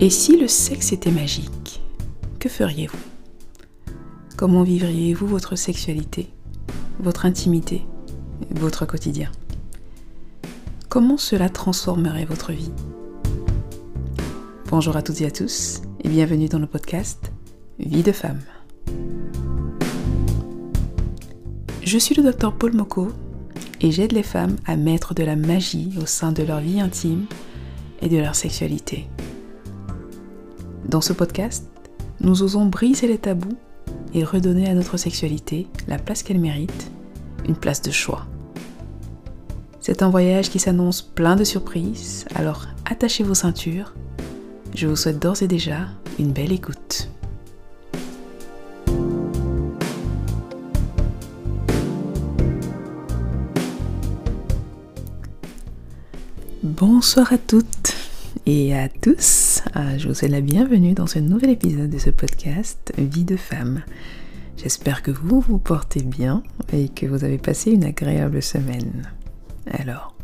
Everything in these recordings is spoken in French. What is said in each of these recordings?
Et si le sexe était magique, que feriez-vous? Comment vivriez-vous votre sexualité, votre intimité, votre quotidien? Comment cela transformerait votre vie? Bonjour à toutes et à tous et bienvenue dans le podcast Vie de femme. Je suis le docteur Paul Moko et j'aide les femmes à mettre de la magie au sein de leur vie intime et de leur sexualité. Dans ce podcast, nous osons briser les tabous et redonner à notre sexualité la place qu'elle mérite, une place de choix. C'est un voyage qui s'annonce plein de surprises, alors attachez vos ceintures. Je vous souhaite d'ores et déjà une belle écoute. Bonsoir à toutes et à tous. Ah, je vous souhaite la bienvenue dans ce nouvel épisode de ce podcast Vie de femme. J'espère que vous vous portez bien et que vous avez passé une agréable semaine. Alors,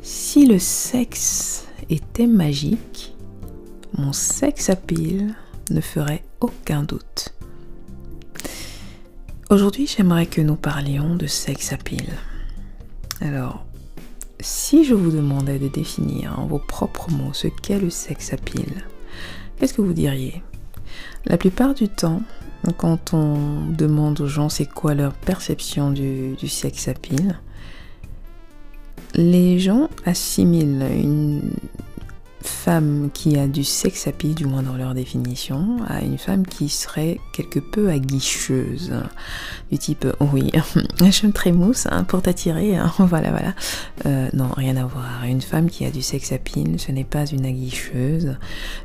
si le sexe était magique, mon sexe à pile ne ferait aucun doute. Aujourd'hui, j'aimerais que nous parlions de sexe à pile. Alors, si je vous demandais de définir en vos propres mots ce qu'est le sexe à pile, qu'est-ce que vous diriez? La plupart du temps, quand on demande aux gens c'est quoi leur perception du, sexe à pile, les gens assimilent une femme qui a du sex appeal, du moins dans leur définition, à une femme qui serait quelque peu aguicheuse, du type oui, je me trémousse hein, pour t'attirer, hein, voilà voilà. Euh, non, rien à voir. Une femme qui a du sex appeal, ce n'est pas une aguicheuse,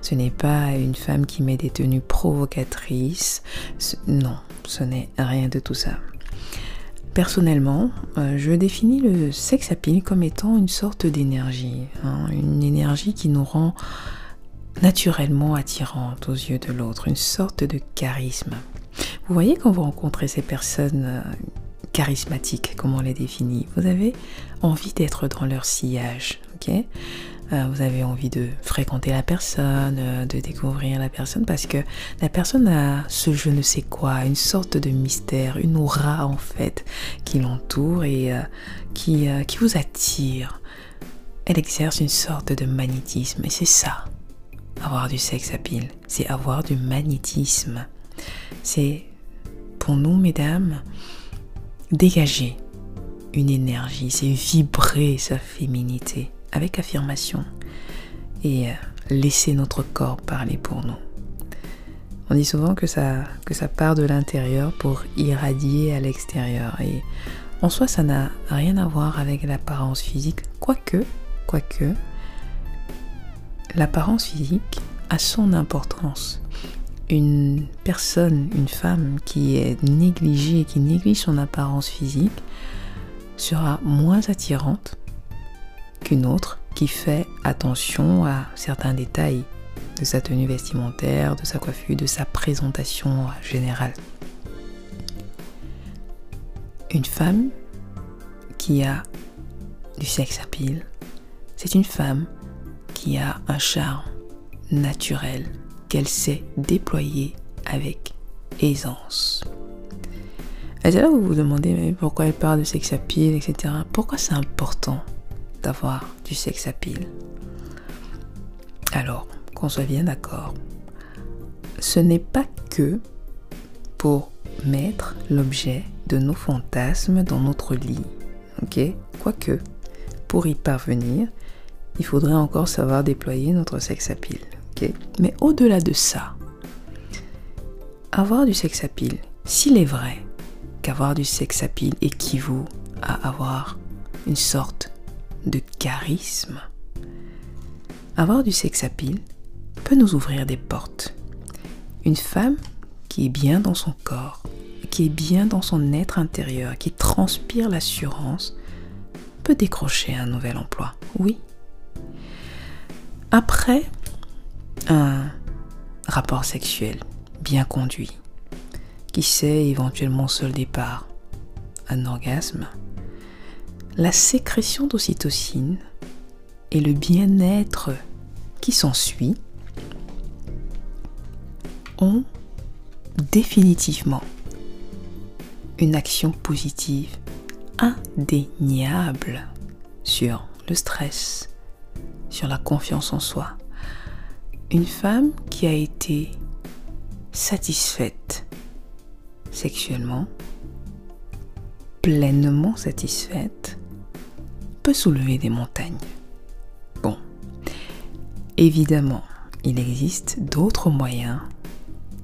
ce n'est pas une femme qui met des tenues provocatrices, non, ce n'est rien de tout ça. Personnellement, euh, je définis le sex appeal comme étant une sorte d'énergie, hein, une énergie qui nous rend naturellement attirante aux yeux de l'autre, une sorte de charisme. Vous voyez quand vous rencontrez ces personnes euh, charismatiques, comme on les définit, vous avez envie d'être dans leur sillage, ok? Vous avez envie de fréquenter la personne, euh, de découvrir la personne, parce que la personne a ce je ne sais quoi, une sorte de mystère, une aura en fait, qui l'entoure et euh, qui, qui vous attire. Elle exerce une sorte de magnétisme, et c'est ça, avoir du sexe à pile, c'est avoir du magnétisme. C'est, pour nous, mesdames, dégager une énergie, c'est vibrer sa féminité avec affirmation et euh, laisser notre corps parler pour nous. On dit souvent que ça, que ça part de l'intérieur pour irradier à l'extérieur. Et en soi, ça n'a rien à voir avec l'apparence physique, quoique, quoique, l'apparence physique a son importance. Une personne, une femme qui est négligée, qui néglige son apparence physique, sera moins attirante qu'une autre qui fait attention à certains détails de sa tenue vestimentaire, de sa coiffure, de sa présentation générale. Une femme qui a du sexe à pile, c'est une femme qui a un charme naturel qu'elle sait déployer avec aisance. Et là vous vous demandez pourquoi elle parle de sexe à pile, etc. Pourquoi c'est important d'avoir du sexe à pile. Alors, qu'on soit bien d'accord, ce n'est pas que pour mettre l'objet de nos fantasmes dans notre lit. Ok? Quoique, pour y parvenir, il faudrait encore savoir déployer notre sexe à pile. Ok? Mais au-delà de ça, avoir du sexe à pile, s'il est vrai qu'avoir du sexe à pile équivaut à avoir une sorte de charisme. Avoir du sex appeal peut nous ouvrir des portes. Une femme qui est bien dans son corps, qui est bien dans son être intérieur, qui transpire l'assurance, peut décrocher un nouvel emploi. Oui. Après un rapport sexuel bien conduit, qui sait éventuellement seul départ, un orgasme, la sécrétion d'ocytocine et le bien-être qui s'ensuit ont définitivement une action positive indéniable sur le stress, sur la confiance en soi. Une femme qui a été satisfaite sexuellement, pleinement satisfaite, soulever des montagnes. Bon, évidemment, il existe d'autres moyens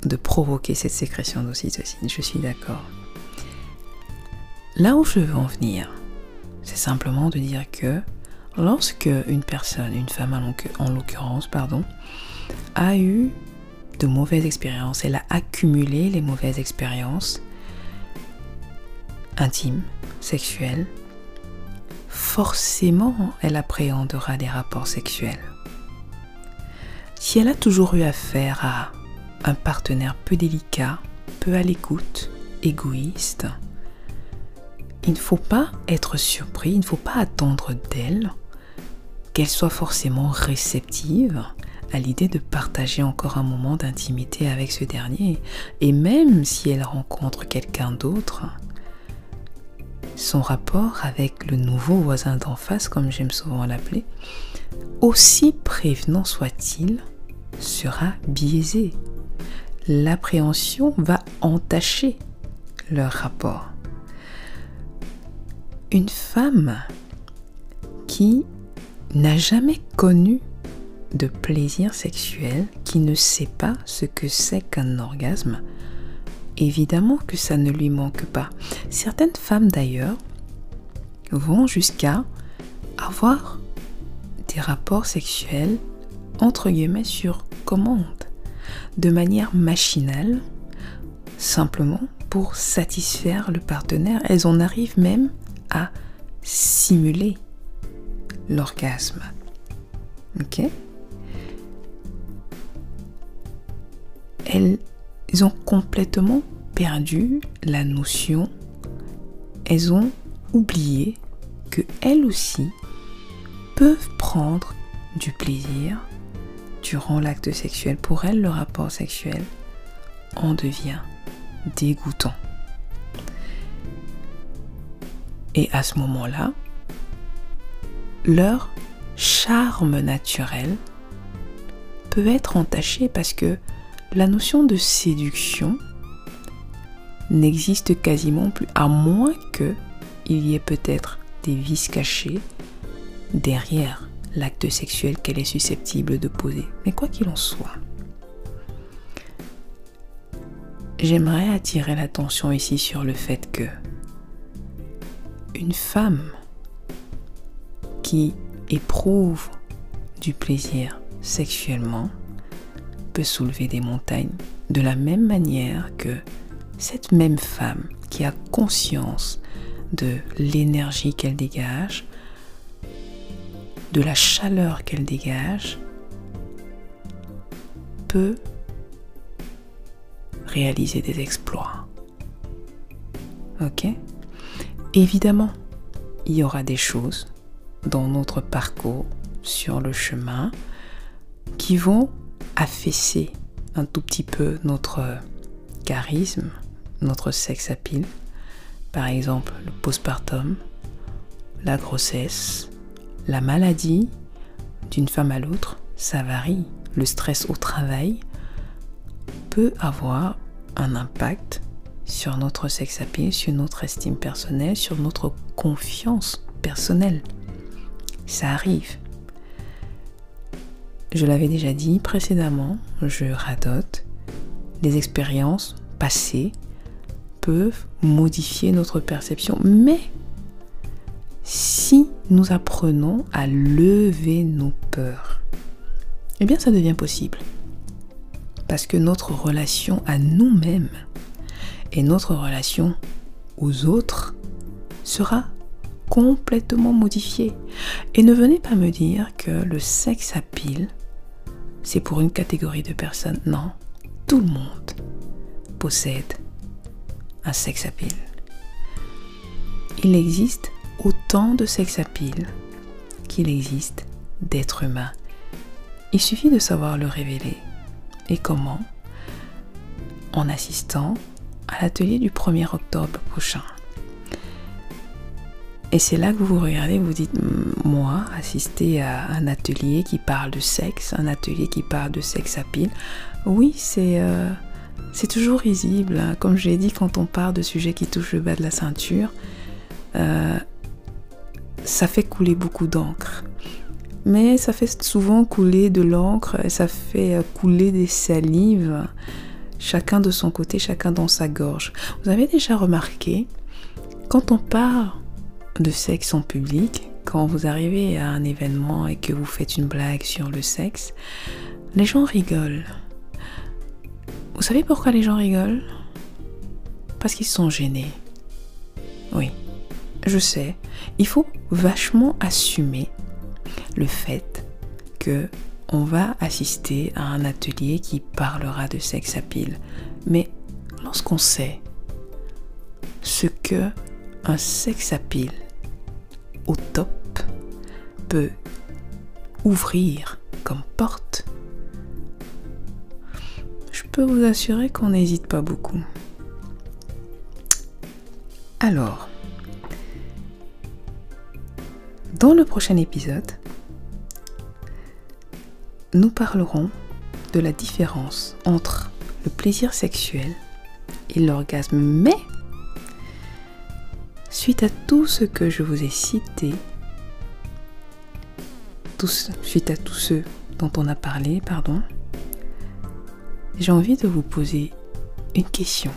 de provoquer cette sécrétion d'ocytocine, je suis d'accord. Là où je veux en venir, c'est simplement de dire que lorsque une personne, une femme en l'occurrence, pardon, a eu de mauvaises expériences, elle a accumulé les mauvaises expériences intimes, sexuelles, forcément elle appréhendera des rapports sexuels. Si elle a toujours eu affaire à un partenaire peu délicat, peu à l'écoute, égoïste, il ne faut pas être surpris, il ne faut pas attendre d'elle qu'elle soit forcément réceptive à l'idée de partager encore un moment d'intimité avec ce dernier. Et même si elle rencontre quelqu'un d'autre, son rapport avec le nouveau voisin d'en face, comme j'aime souvent l'appeler, aussi prévenant soit-il, sera biaisé. L'appréhension va entacher leur rapport. Une femme qui n'a jamais connu de plaisir sexuel, qui ne sait pas ce que c'est qu'un orgasme, évidemment que ça ne lui manque pas. Certaines femmes d'ailleurs vont jusqu'à avoir des rapports sexuels entre guillemets sur commande, de manière machinale, simplement pour satisfaire le partenaire. Elles en arrivent même à simuler l'orgasme. Ok? Ont complètement perdu la notion, elles ont oublié que elles aussi peuvent prendre du plaisir durant l'acte sexuel. Pour elles, le rapport sexuel en devient dégoûtant. Et à ce moment-là, leur charme naturel peut être entaché parce que la notion de séduction n'existe quasiment plus, à moins que il y ait peut-être des vices cachés derrière l'acte sexuel qu'elle est susceptible de poser. Mais quoi qu'il en soit, j'aimerais attirer l'attention ici sur le fait que une femme qui éprouve du plaisir sexuellement peut soulever des montagnes de la même manière que cette même femme qui a conscience de l'énergie qu'elle dégage, de la chaleur qu'elle dégage, peut réaliser des exploits. Ok? Évidemment, il y aura des choses dans notre parcours sur le chemin qui vont affaisser un tout petit peu notre charisme, notre à pile. Par exemple, le postpartum, la grossesse, la maladie d'une femme à l'autre, ça varie. Le stress au travail peut avoir un impact sur notre à pile, sur notre estime personnelle, sur notre confiance personnelle. Ça arrive. Je l'avais déjà dit précédemment, je radote, les expériences passées peuvent modifier notre perception, mais si nous apprenons à lever nos peurs, eh bien ça devient possible. Parce que notre relation à nous-mêmes et notre relation aux autres sera complètement modifiée. Et ne venez pas me dire que le sexe à pile c'est pour une catégorie de personnes. Non, tout le monde possède un sex appeal. Il existe autant de sex appeal qu'il existe d'êtres humains. Il suffit de savoir le révéler. Et comment en assistant à l'atelier du 1er octobre prochain. Et c'est là que vous vous regardez, vous dites, moi, assister à un atelier qui parle de sexe, un atelier qui parle de sexe à pile, oui, c'est euh, toujours risible. Hein. Comme je l'ai dit, quand on parle de sujets qui touchent le bas de la ceinture, euh, ça fait couler beaucoup d'encre. Mais ça fait souvent couler de l'encre, ça fait euh, couler des salives, chacun de son côté, chacun dans sa gorge. Vous avez déjà remarqué, quand on parle de sexe en public, quand vous arrivez à un événement et que vous faites une blague sur le sexe, les gens rigolent. Vous savez pourquoi les gens rigolent? Parce qu'ils sont gênés. Oui, je sais, il faut vachement assumer le fait que on va assister à un atelier qui parlera de sexe à pile. Mais lorsqu'on sait ce que un sexe à pile au top peut ouvrir comme porte, je peux vous assurer qu'on n'hésite pas beaucoup. Alors, dans le prochain épisode, nous parlerons de la différence entre le plaisir sexuel et l'orgasme. Mais, suite à tout ce que je vous ai cité, suite à tous ceux dont on a parlé, pardon, j'ai envie de vous poser une question.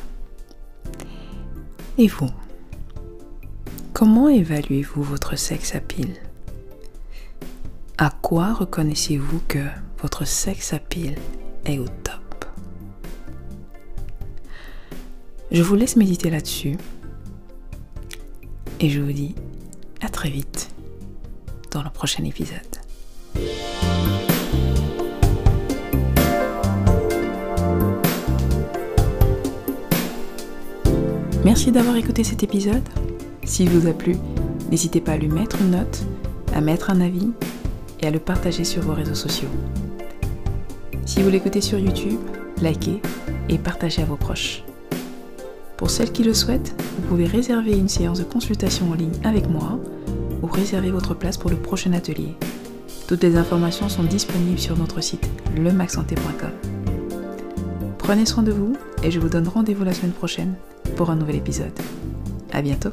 Et vous Comment évaluez-vous votre sexe à pile À quoi reconnaissez-vous que votre sexe à pile est au top? Je vous laisse méditer là-dessus et je vous dis à très vite dans le prochain épisode. Merci d'avoir écouté cet épisode. S'il vous a plu, n'hésitez pas à lui mettre une note, à mettre un avis et à le partager sur vos réseaux sociaux. Si vous l'écoutez sur YouTube, likez et partagez à vos proches. Pour celles qui le souhaitent, vous pouvez réserver une séance de consultation en ligne avec moi ou réserver votre place pour le prochain atelier. Toutes les informations sont disponibles sur notre site lemaxsanté.com. Prenez soin de vous et je vous donne rendez-vous la semaine prochaine pour un nouvel épisode. À bientôt!